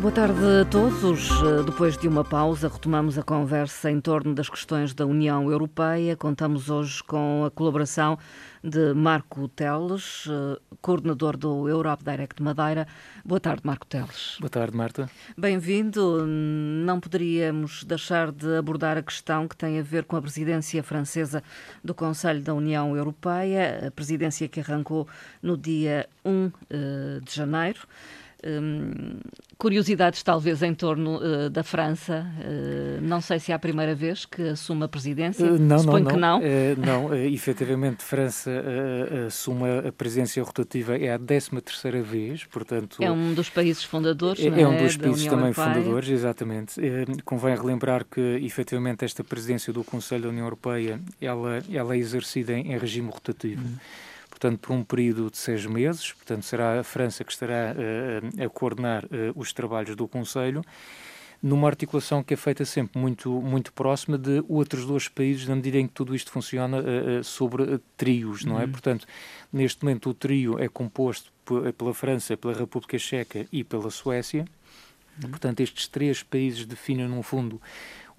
Boa tarde a todos. Depois de uma pausa, retomamos a conversa em torno das questões da União Europeia. Contamos hoje com a colaboração de Marco Teles, coordenador do Europe Direct Madeira. Boa tarde, Marco Teles. Boa tarde, Marta. Bem-vindo. Não poderíamos deixar de abordar a questão que tem a ver com a presidência francesa do Conselho da União Europeia, a presidência que arrancou no dia 1 de janeiro. Hum, curiosidades talvez em torno uh, da França. Uh, não sei se é a primeira vez que assume a presidência. Uh, não, Suponho não, que não. não, uh, efetivamente, França assume a presidência rotativa é a 13 terceira vez, portanto... É um dos países fundadores, É, é? é um dos países também Europeia. fundadores, exatamente. convém relembrar que, efetivamente, esta presidência do Conselho da União Europeia, ela, ela é exercida em, em regime rotativo. Uhum portanto, por um período de seis meses. Portanto, será a França que estará uh, a coordenar uh, os trabalhos do Conselho, numa articulação que é feita sempre muito, muito próxima de outros dois países, na medida em que tudo isto funciona uh, sobre trios, não é? Uhum. Portanto, neste momento o trio é composto pela França, pela República Checa e pela Suécia. Uhum. Portanto, estes três países definem, no fundo,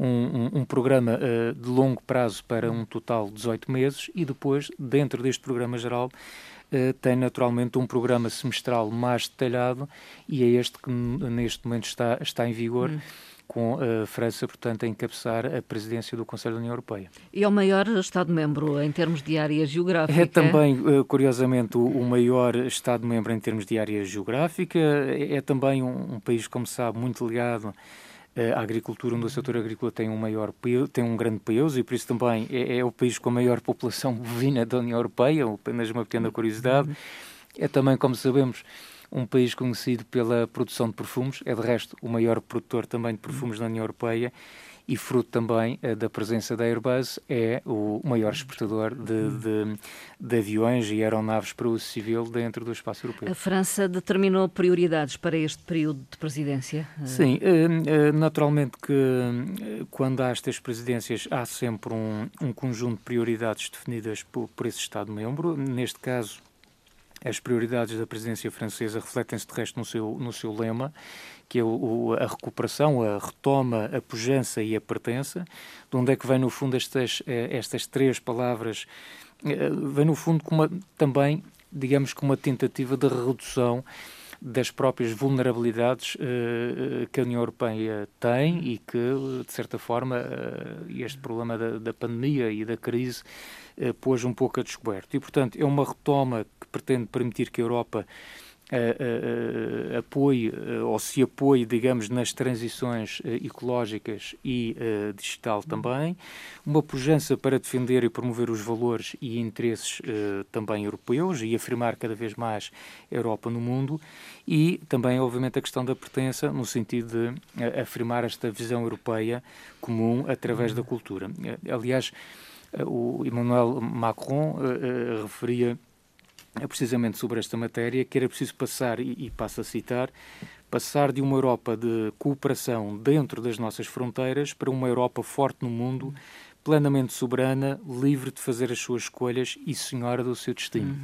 um, um, um, programa uh, de longo prazo para um total de 18 meses e depois, dentro deste programa geral, uh, tem naturalmente um programa semestral mais detalhado e é este que neste momento está, está em vigor. Hum. Com a França, portanto, a encabeçar a presidência do Conselho da União Europeia. E é o maior Estado-membro em termos de área geográfica? É também, uh, curiosamente, o, o maior Estado-membro em termos de área geográfica. É, é também um, um país, como sabe, muito ligado a agricultura, onde o setor agrícola tem um maior tem um grande peso e por isso também é, é, o país com a maior população bovina da União Europeia, apenas uma pequena curiosidade. É também, como sabemos, um país conhecido pela produção de perfumes, é de resto o maior produtor também de perfumes da União Europeia e fruto também uh, da presença da Airbus, é o maior exportador de, de, de, aviões e aeronaves para uso civil dentro do espaço europeu. A França determinou prioridades para este período de presidência? Sim, uh, uh, naturalmente que quando há estas presidências há sempre um, um conjunto de prioridades definidas por, por esse Estado-membro. Neste caso, as prioridades da presidência francesa refletem-se, de resto, no seu, no seu lema, que é o, a recuperação, a retoma, a pujança e a pertença. De onde é que vem, no fundo, estas, estas três palavras? Vem, no fundo, uma, também, digamos, com uma tentativa de redução das próprias vulnerabilidades uh, que a União Europeia tem e que, de certa forma, uh, este problema da, da, pandemia e da crise uh, pôs um pouco a descoberto. E, portanto, é uma retoma que pretende permitir que a Europa Uh, apoie ou se apoie, digamos, nas transições ecológicas e digital também, uma pujança para defender e promover os valores e interesses também europeus e afirmar cada vez mais a Europa no mundo. E também, obviamente, a questão da pertença no sentido de afirmar esta visão europeia comum através da cultura. aliás, o Emmanuel Macron referia é precisamente sobre esta matéria que era preciso passar, e, e passo a citar, passar de uma Europa de cooperação dentro das nossas fronteiras para uma Europa forte no mundo, plenamente soberana, livre de fazer as suas escolhas e senhora do seu destino.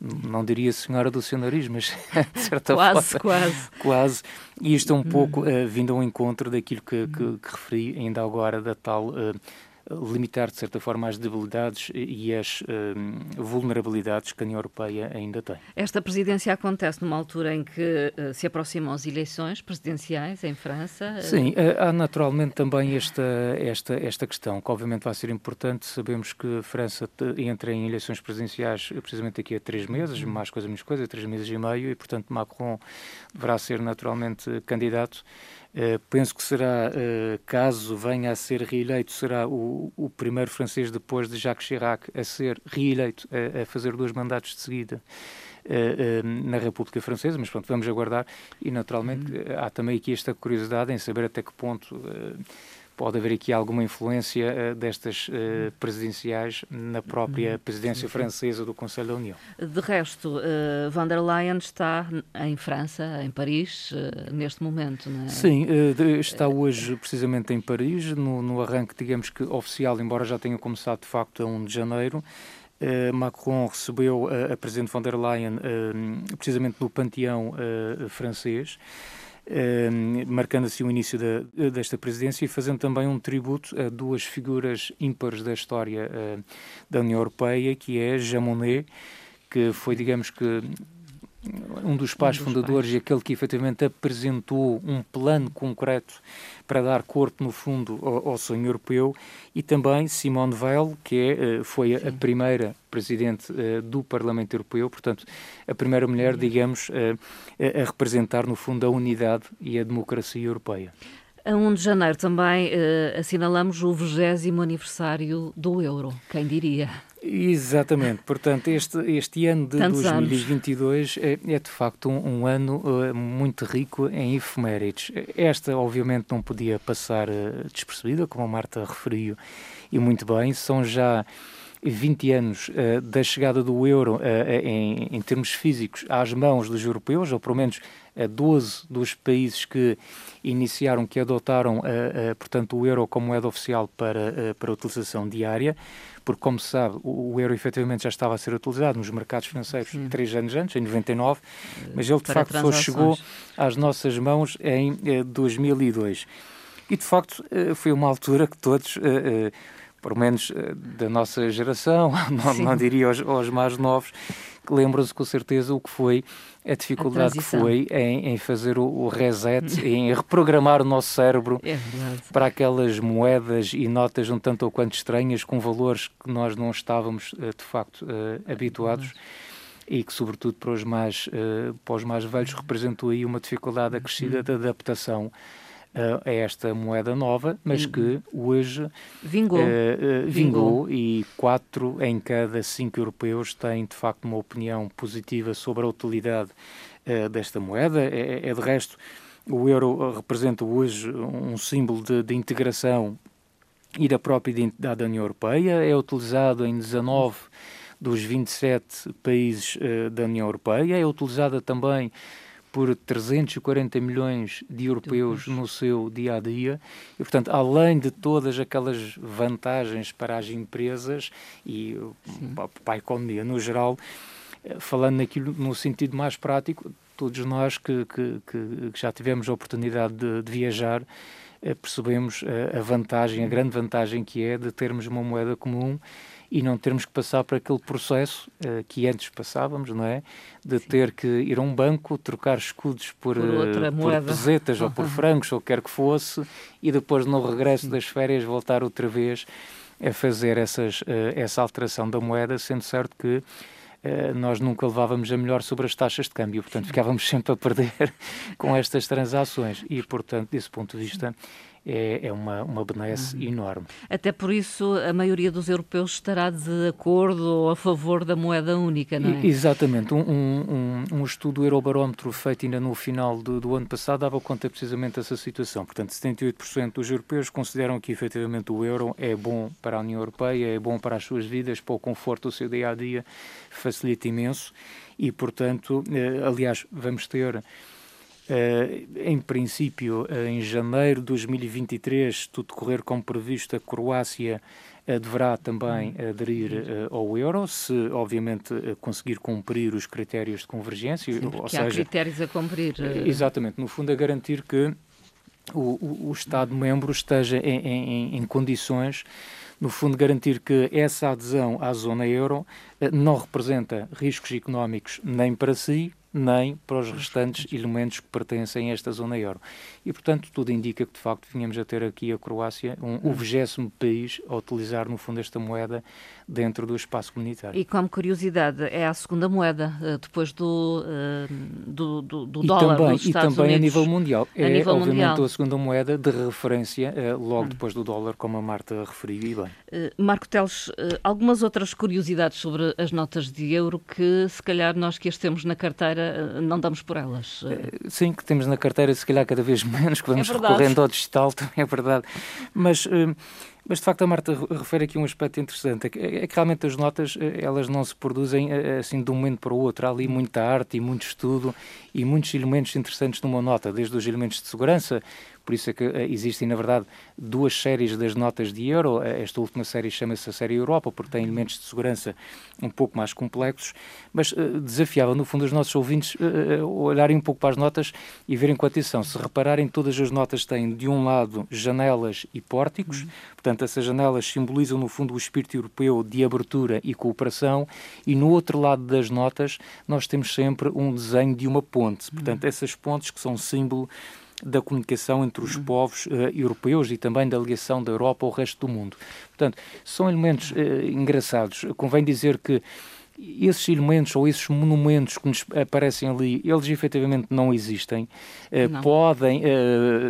Uhum. Não diria senhora do seu nariz, mas de certa quase, forma. Quase, quase. E isto é um pouco uh, vindo ao encontro daquilo que, que, que, referi ainda agora, da tal. Uh, limitar, de certa forma, as debilidades e as uh, vulnerabilidades que a União Europeia ainda tem. Esta presidência acontece numa altura em que uh, se aproximam as eleições presidenciais em França? Sim, uh, há naturalmente também esta, esta, esta questão, que obviamente vai ser importante. Sabemos que a França entra em eleições presidenciais precisamente daqui a três meses, Uhum. mais coisa, menos coisa, três meses e meio, e portanto Macron deverá ser naturalmente candidato. Uh, penso que será, uh, caso venha a ser reeleito, será o, o, primeiro francês depois de Jacques Chirac a ser reeleito, a, a fazer dois mandatos de seguida uh, na República Francesa, mas pronto, vamos aguardar. E naturalmente há também aqui esta curiosidade em saber até que ponto pode haver aqui alguma influência uh, destas uh, presidenciais na própria uhum. presidência francesa do Conselho da União. De resto, uh, van der Leyen está em França, em Paris, neste momento, não é? Sim, está hoje precisamente em Paris, no, no arranque, digamos que oficial, embora já tenha começado de facto a 1 de janeiro. Uh, Macron recebeu a, Presidente von der Leyen uh, precisamente no panteão uh, francês marcando assim o início da, desta presidência e fazendo também um tributo a duas figuras ímpares da história uh, da União Europeia, que é Jean Monnet, que foi, digamos que, um dos pais um dos fundadores pais. e aquele que efetivamente apresentou um plano concreto para dar corpo, no fundo, ao, ao sonho europeu, e também Simone Weil, que é, eh, foi a, a primeira presidente uh, do Parlamento Europeu, portanto, a primeira mulher, Sim. digamos, uh, a representar, no fundo, a unidade e a democracia europeia. A 1 de janeiro também uh, assinalamos o 20 aniversário do euro, quem diria? Exatamente, portanto, este, este ano de Tantos 2022 é, é, de facto um, um ano uh, muito rico em efemérides. Esta, obviamente, não podia passar uh, despercebida, como a Marta referiu, e muito bem, são já 20 anos uh, da chegada do euro em, em termos físicos às mãos dos europeus, ou pelo menos a 12 dos países que iniciaram, que adotaram, portanto, o euro como moeda oficial para, para utilização diária, porque, como se sabe, o, o, euro efetivamente já estava a ser utilizado nos mercados financeiros três anos antes, em 99, mas ele de para facto só chegou às nossas mãos em 2002. E de facto foi uma altura que todos, pelo menos da nossa geração, não, não diria aos, aos mais novos, lembram-se com certeza o que foi a dificuldade a que foi em, em fazer o, o, reset, em reprogramar o nosso cérebro é para aquelas moedas e notas um tanto ou quanto estranhas, com valores que nós não estávamos eh, de facto uh, habituados. E que, sobretudo, para os, mais, para os mais velhos, representou aí uma dificuldade acrescida de adaptação a esta moeda nova, mas que hoje vingou, uh, uh, vingou, vingou, e quatro em cada cinco europeus têm de facto uma opinião positiva sobre a utilidade uh, desta moeda. É, é, de resto, o euro representa hoje um símbolo de, de integração e da própria identidade da União Europeia. É utilizado em 19 dos 27 países da União Europeia. É utilizada também por 340 milhões de europeus no seu dia a dia. E, portanto, além de todas aquelas vantagens para as empresas e Sim. para a economia no geral, eh, falando naquilo no sentido mais prático, todos nós que, que, que já tivemos a oportunidade de, de viajar eh, percebemos a vantagem, a grande vantagem que é de termos uma moeda comum e não termos que passar por aquele processo uh, que antes passávamos, não é? De Sim. ter que ir a um banco, trocar escudos por, por, uh, por pesetas ou por francos, ou quer que fosse, e depois no regresso das férias voltar outra vez a fazer essas, uh, essa alteração da moeda, sendo certo que nós nunca levávamos a melhor sobre as taxas de câmbio, portanto ficávamos sempre a perder com estas transações e, portanto, desse ponto de vista, é, é uma, uma benesse uhum. enorme. Até por isso a maioria dos europeus estará de acordo ou a favor da moeda única, não é? exatamente. Um, um, um, estudo Eurobarómetro feito ainda no final do, do ano passado dava conta precisamente dessa situação. Portanto, 78% dos europeus consideram que efetivamente o euro é bom para a União Europeia, é bom para as suas vidas, para o conforto do seu dia a dia, facilita imenso e, portanto, eh, aliás, vamos ter em princípio, uh, em janeiro de 2023, tudo correr como previsto, a Croácia uh, deverá também aderir ao euro, se obviamente conseguir cumprir os critérios de convergência. Sim, ou seja, há critérios a cumprir. Exatamente, no fundo, a garantir que o, o, o Estado-membro esteja em, em, em condições no fundo, garantir que essa adesão à zona euro não representa riscos económicos nem para si, nem para os restantes elementos que pertencem a esta zona euro. E, portanto, tudo indica que, de facto, vinhamos a ter aqui a Croácia, um, o vigésimo país a utilizar, no fundo, esta moeda dentro do espaço comunitário. E, como curiosidade, é a segunda moeda, eh, depois do, uh, do, do, do dólar também, dos Estados E também Unidos. a nível mundial. É, nível obviamente, mundial. a segunda moeda de referência uh, logo hum. depois do dólar, como a Marta referiu e bem. Marco Teles, algumas outras curiosidades sobre as notas de euro que, se calhar, nós que as temos na carteira não damos por elas. Sim, que temos na carteira, se calhar cada vez menos, que vamos é recorrendo ao digital, também é verdade. Mas mas, de facto, a Marta refere aqui um aspecto interessante, é que, é que, realmente as notas, eh, elas não se produzem eh, assim de um momento para o outro. Há ali muita arte e muito estudo e muitos elementos interessantes numa nota, desde os elementos de segurança, por isso é que eh, existem, na verdade, duas séries das notas de euro. Eh, esta última série chama-se a série Europa, porque tem elementos de segurança um pouco mais complexos, mas uh, desafiava, no fundo, os nossos ouvintes uh, olharem um pouco para as notas e verem com atenção. Se repararem, todas as notas têm, de um lado, janelas e pórticos, uhum. portanto, essas janelas simbolizam, no fundo, o espírito europeu de abertura e cooperação, e no outro lado das notas, nós temos sempre um desenho de uma ponte. Portanto, uhum. essas pontes que são símbolo da comunicação entre os uhum. povos uh, europeus e também da ligação da Europa ao resto do mundo. Portanto, são elementos uh, engraçados. Convém dizer que esses elementos ou esses monumentos que nos aparecem ali, eles efetivamente não existem. Uh, não. Podem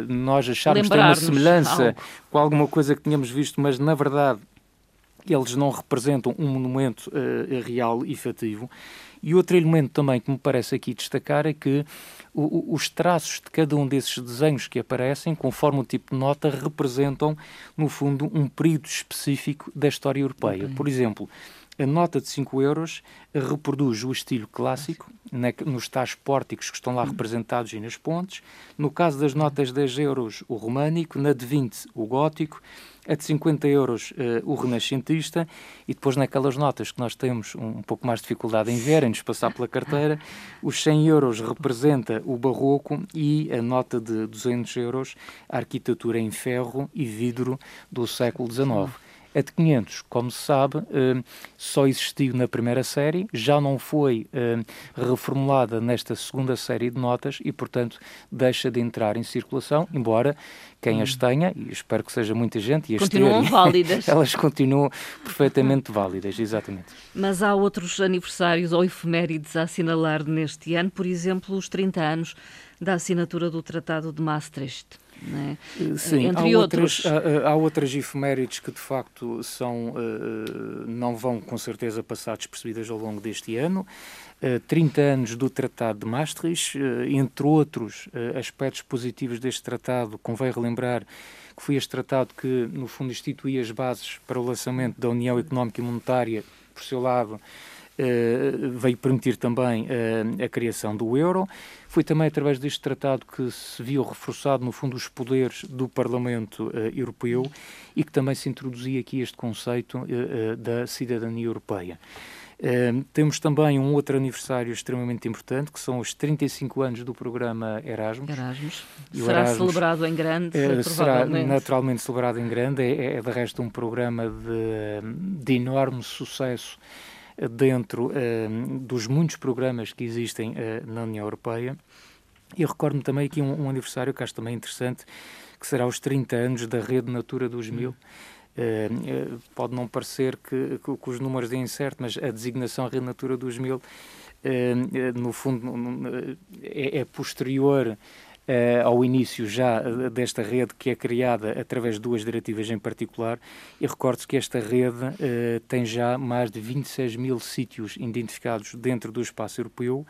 nós acharmos ter uma semelhança com alguma coisa que tínhamos visto, mas na verdade eles não representam um monumento real e efetivo. E outro elemento também que me parece aqui destacar é que o, os traços de cada um desses desenhos que aparecem, conforme o tipo de nota, representam, no fundo, um período específico da história europeia. Okay. Por exemplo, a nota de 5 euros reproduz o estilo clássico, na, nos tais pórticos que estão lá representados e nas pontes. No caso das notas de 10 euros, o românico. Na de 20, o gótico a de 50 euros uh, o renascentista e depois naquelas notas que nós temos um, um pouco mais de dificuldade em ver, em nos passar pela carteira, os 100 euros representa o barroco e a nota de 200 euros a arquitetura em ferro e vidro do século XIX. A de 500, como se sabe, eh, só existiu na primeira série, já não foi eh, reformulada nesta segunda série de notas e, portanto, deixa de entrar em circulação, embora quem as hum. tenha, e espero que seja muita gente, e as continuam válidas. elas continuam perfeitamente válidas, exatamente. Mas há outros aniversários ou efemérides a assinalar neste ano, por exemplo, os 30 anos da assinatura do Tratado de Maastricht. É? Sim, Entre há outros. Outras, há, há, outras efemérides que de facto são, não vão com certeza passar despercebidas ao longo deste ano. Uh, 30 anos do Tratado de Maastricht, entre outros aspectos positivos deste tratado, convém relembrar que foi este tratado que, no fundo, instituía as bases para o lançamento da União Económica e Monetária, por seu lado, veio permitir também uh, a criação do euro. Foi também através deste tratado que se viu reforçado, no fundo, os poderes do Parlamento uh, Europeu e que também se introduzia aqui este conceito da cidadania europeia. temos também um outro aniversário extremamente importante, que são os 35 anos do programa Erasmus. Erasmus. será Erasmus, celebrado em grande, Será naturalmente celebrado em grande. É, é, de resto, um programa de, de enorme sucesso dentro uh, dos muitos programas que existem uh, na União Europeia. E recordo-me também aqui um, um, aniversário que acho também interessante, que será os 30 anos da Rede Natura 2000. Uh, uh, pode não parecer que, que, que, os números deem certo, mas a designação Rede Natura 2000, uh, no fundo, é, é posterior ao início já eh, desta rede que é criada através de duas diretivas em particular e recordo que esta rede uh, tem já mais de 26 mil sítios identificados dentro do espaço europeu,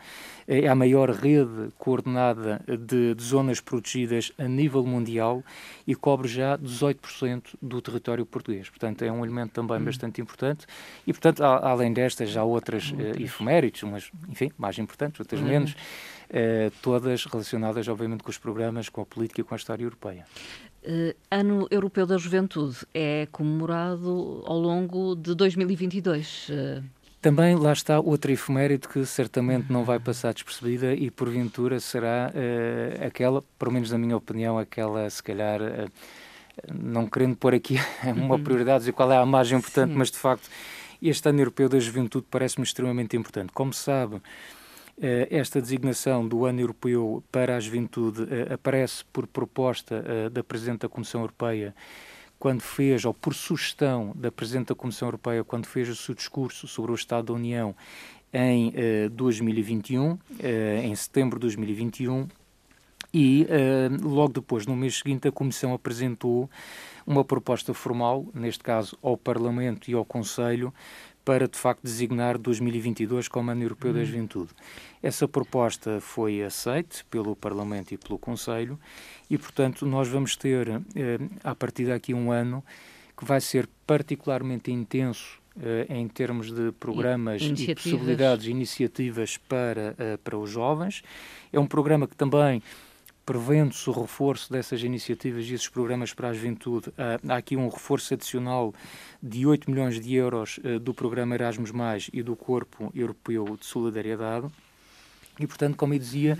é a maior rede coordenada de, de zonas protegidas a nível mundial e cobre já 18% do território português. Portanto, é um elemento também hum. bastante importante e, portanto, a, além destas, já outras uh, efemérides, umas, enfim, mais importantes, outras hum. menos, uh, todas relacionadas, obviamente, com os programas, com a política e com a história europeia. Uh, ano Europeu da Juventude é comemorado ao longo de 2022. Uh... Também lá está outra efeméride que certamente não vai passar despercebida e porventura será uh, aquela, pelo menos na minha opinião, aquela se calhar, uh, não querendo pôr aqui uma uhum. prioridade, dizer qual é a margem importante, Sim. mas de facto este ano europeu da juventude parece-me extremamente importante. Como sabe, eh, esta designação do Ano Europeu para a Juventude eh, aparece por proposta eh, da Presidente da Comissão Europeia quando fez, ou por sugestão da Presidente da Comissão Europeia, quando fez o seu discurso sobre o Estado da União em 2021, em setembro de 2021, e logo depois, no mês seguinte, a Comissão apresentou uma proposta formal, neste caso ao Parlamento e ao Conselho, para de facto designar 2022 como Ano Europeu da hum. Juventude. Essa proposta foi aceita pelo Parlamento e pelo Conselho e, portanto, nós vamos ter, eh, a partir daqui um ano, que vai ser particularmente intenso eh, em termos de programas e, possibilidades, iniciativas para, uh, para os jovens. É um programa que também, prevendo-se o reforço dessas iniciativas e esses programas para a juventude, uh, há aqui um reforço adicional de 8 milhões de euros uh, do programa Erasmus+, e do Corpo Europeu de Solidariedade. E, portanto, como eu dizia,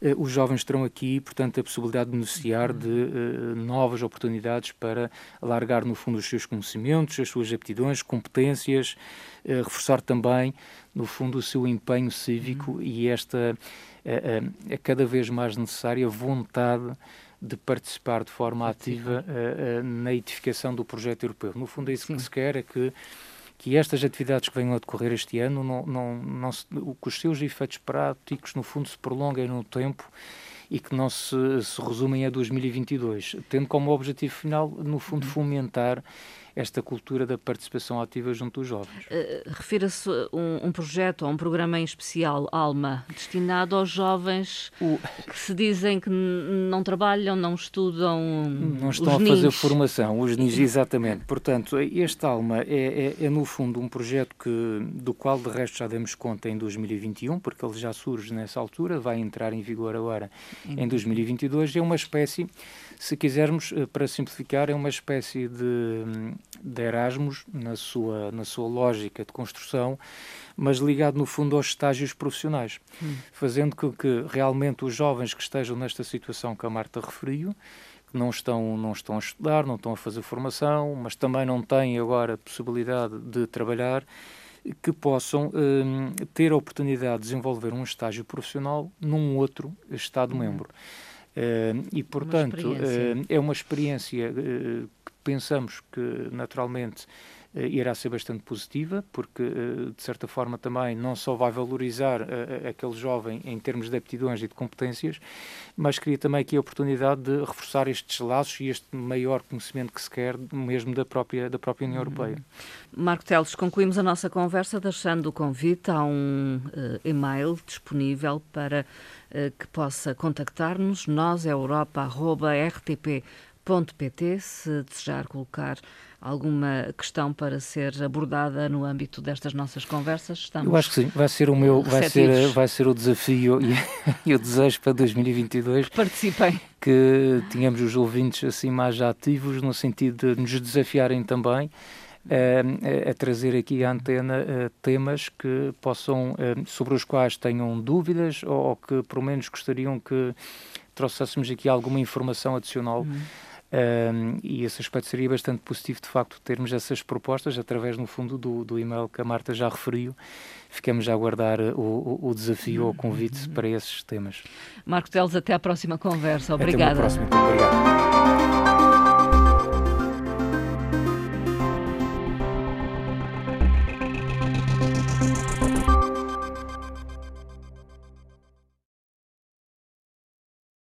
eh, os jovens terão aqui, portanto, a possibilidade de beneficiar de uh, novas oportunidades para alargar, no fundo, os seus conhecimentos, as suas aptidões, competências, uh, reforçar também, no fundo, o seu empenho cívico uhum. e esta é cada vez mais necessária vontade de participar de forma ativa na edificação do projeto europeu. No fundo, é isso Sim. que se quer, é que que estas atividades que venham a decorrer este ano, não, não, não se, que os seus efeitos práticos, no fundo, se prolonguem no tempo e que não se, se resumem a 2022, tendo como objetivo final, no fundo, uhum. fomentar esta cultura da participação ativa junto dos jovens. Uh, Refira-se um, um, projeto ou um programa em especial, Alma, destinado aos jovens o... que se dizem que não trabalham, não estudam. Não estão a fazer formação, os NIS, exatamente. Portanto, este Alma é, é, é, no fundo um projeto que, do qual de resto já demos conta em 2021, porque ele já surge nessa altura, vai entrar em vigor agora em 2022, é uma espécie se quisermos, eh, para simplificar, é uma espécie de, de Erasmus na sua, na sua lógica de construção, mas ligado no fundo aos estágios profissionais, hum. fazendo com que realmente os jovens que estejam nesta situação que a Marta referiu, que não estão, não estão a estudar, não estão a fazer formação, mas também não têm agora a possibilidade de trabalhar, que possam hum, ter a oportunidade de desenvolver um estágio profissional num outro Estado-membro. Hum. Uh, e, portanto, uma uh, é uma experiência uh, que pensamos que, naturalmente, irá ser bastante positiva, porque, de certa forma, também não só vai valorizar aquele jovem em termos de aptidões e de competências, mas cria também aqui a oportunidade de reforçar estes laços e este maior conhecimento que se quer mesmo da própria, da própria União uhum. Europeia. Marco Teles, concluímos a nossa conversa deixando o convite a um e-mail disponível para eh, que possa contactar-nos, nós é europa.rtp.pt, se desejar colocar alguma questão para ser abordada no âmbito destas nossas conversas. Estamos Eu acho que sim, vai ser o meu, vai ser, vai ser o desafio e, e o desejo para 2022. Participem. Que tenhamos os ouvintes assim mais ativos no sentido de nos desafiarem também a, a trazer aqui à antena temas que possam, sobre os quais tenham dúvidas ou, ou, que pelo menos gostariam que trouxéssemos aqui alguma informação adicional. Uhum. Um, e esse aspecto seria bastante positivo, de facto, termos essas propostas através, no fundo, do, do e-mail que a Marta já referiu. Ficamos a aguardar o, o, o desafio ou o convite para esses temas. Marco Teles, até à próxima conversa. Obrigada. Até uma próxima. Obrigado.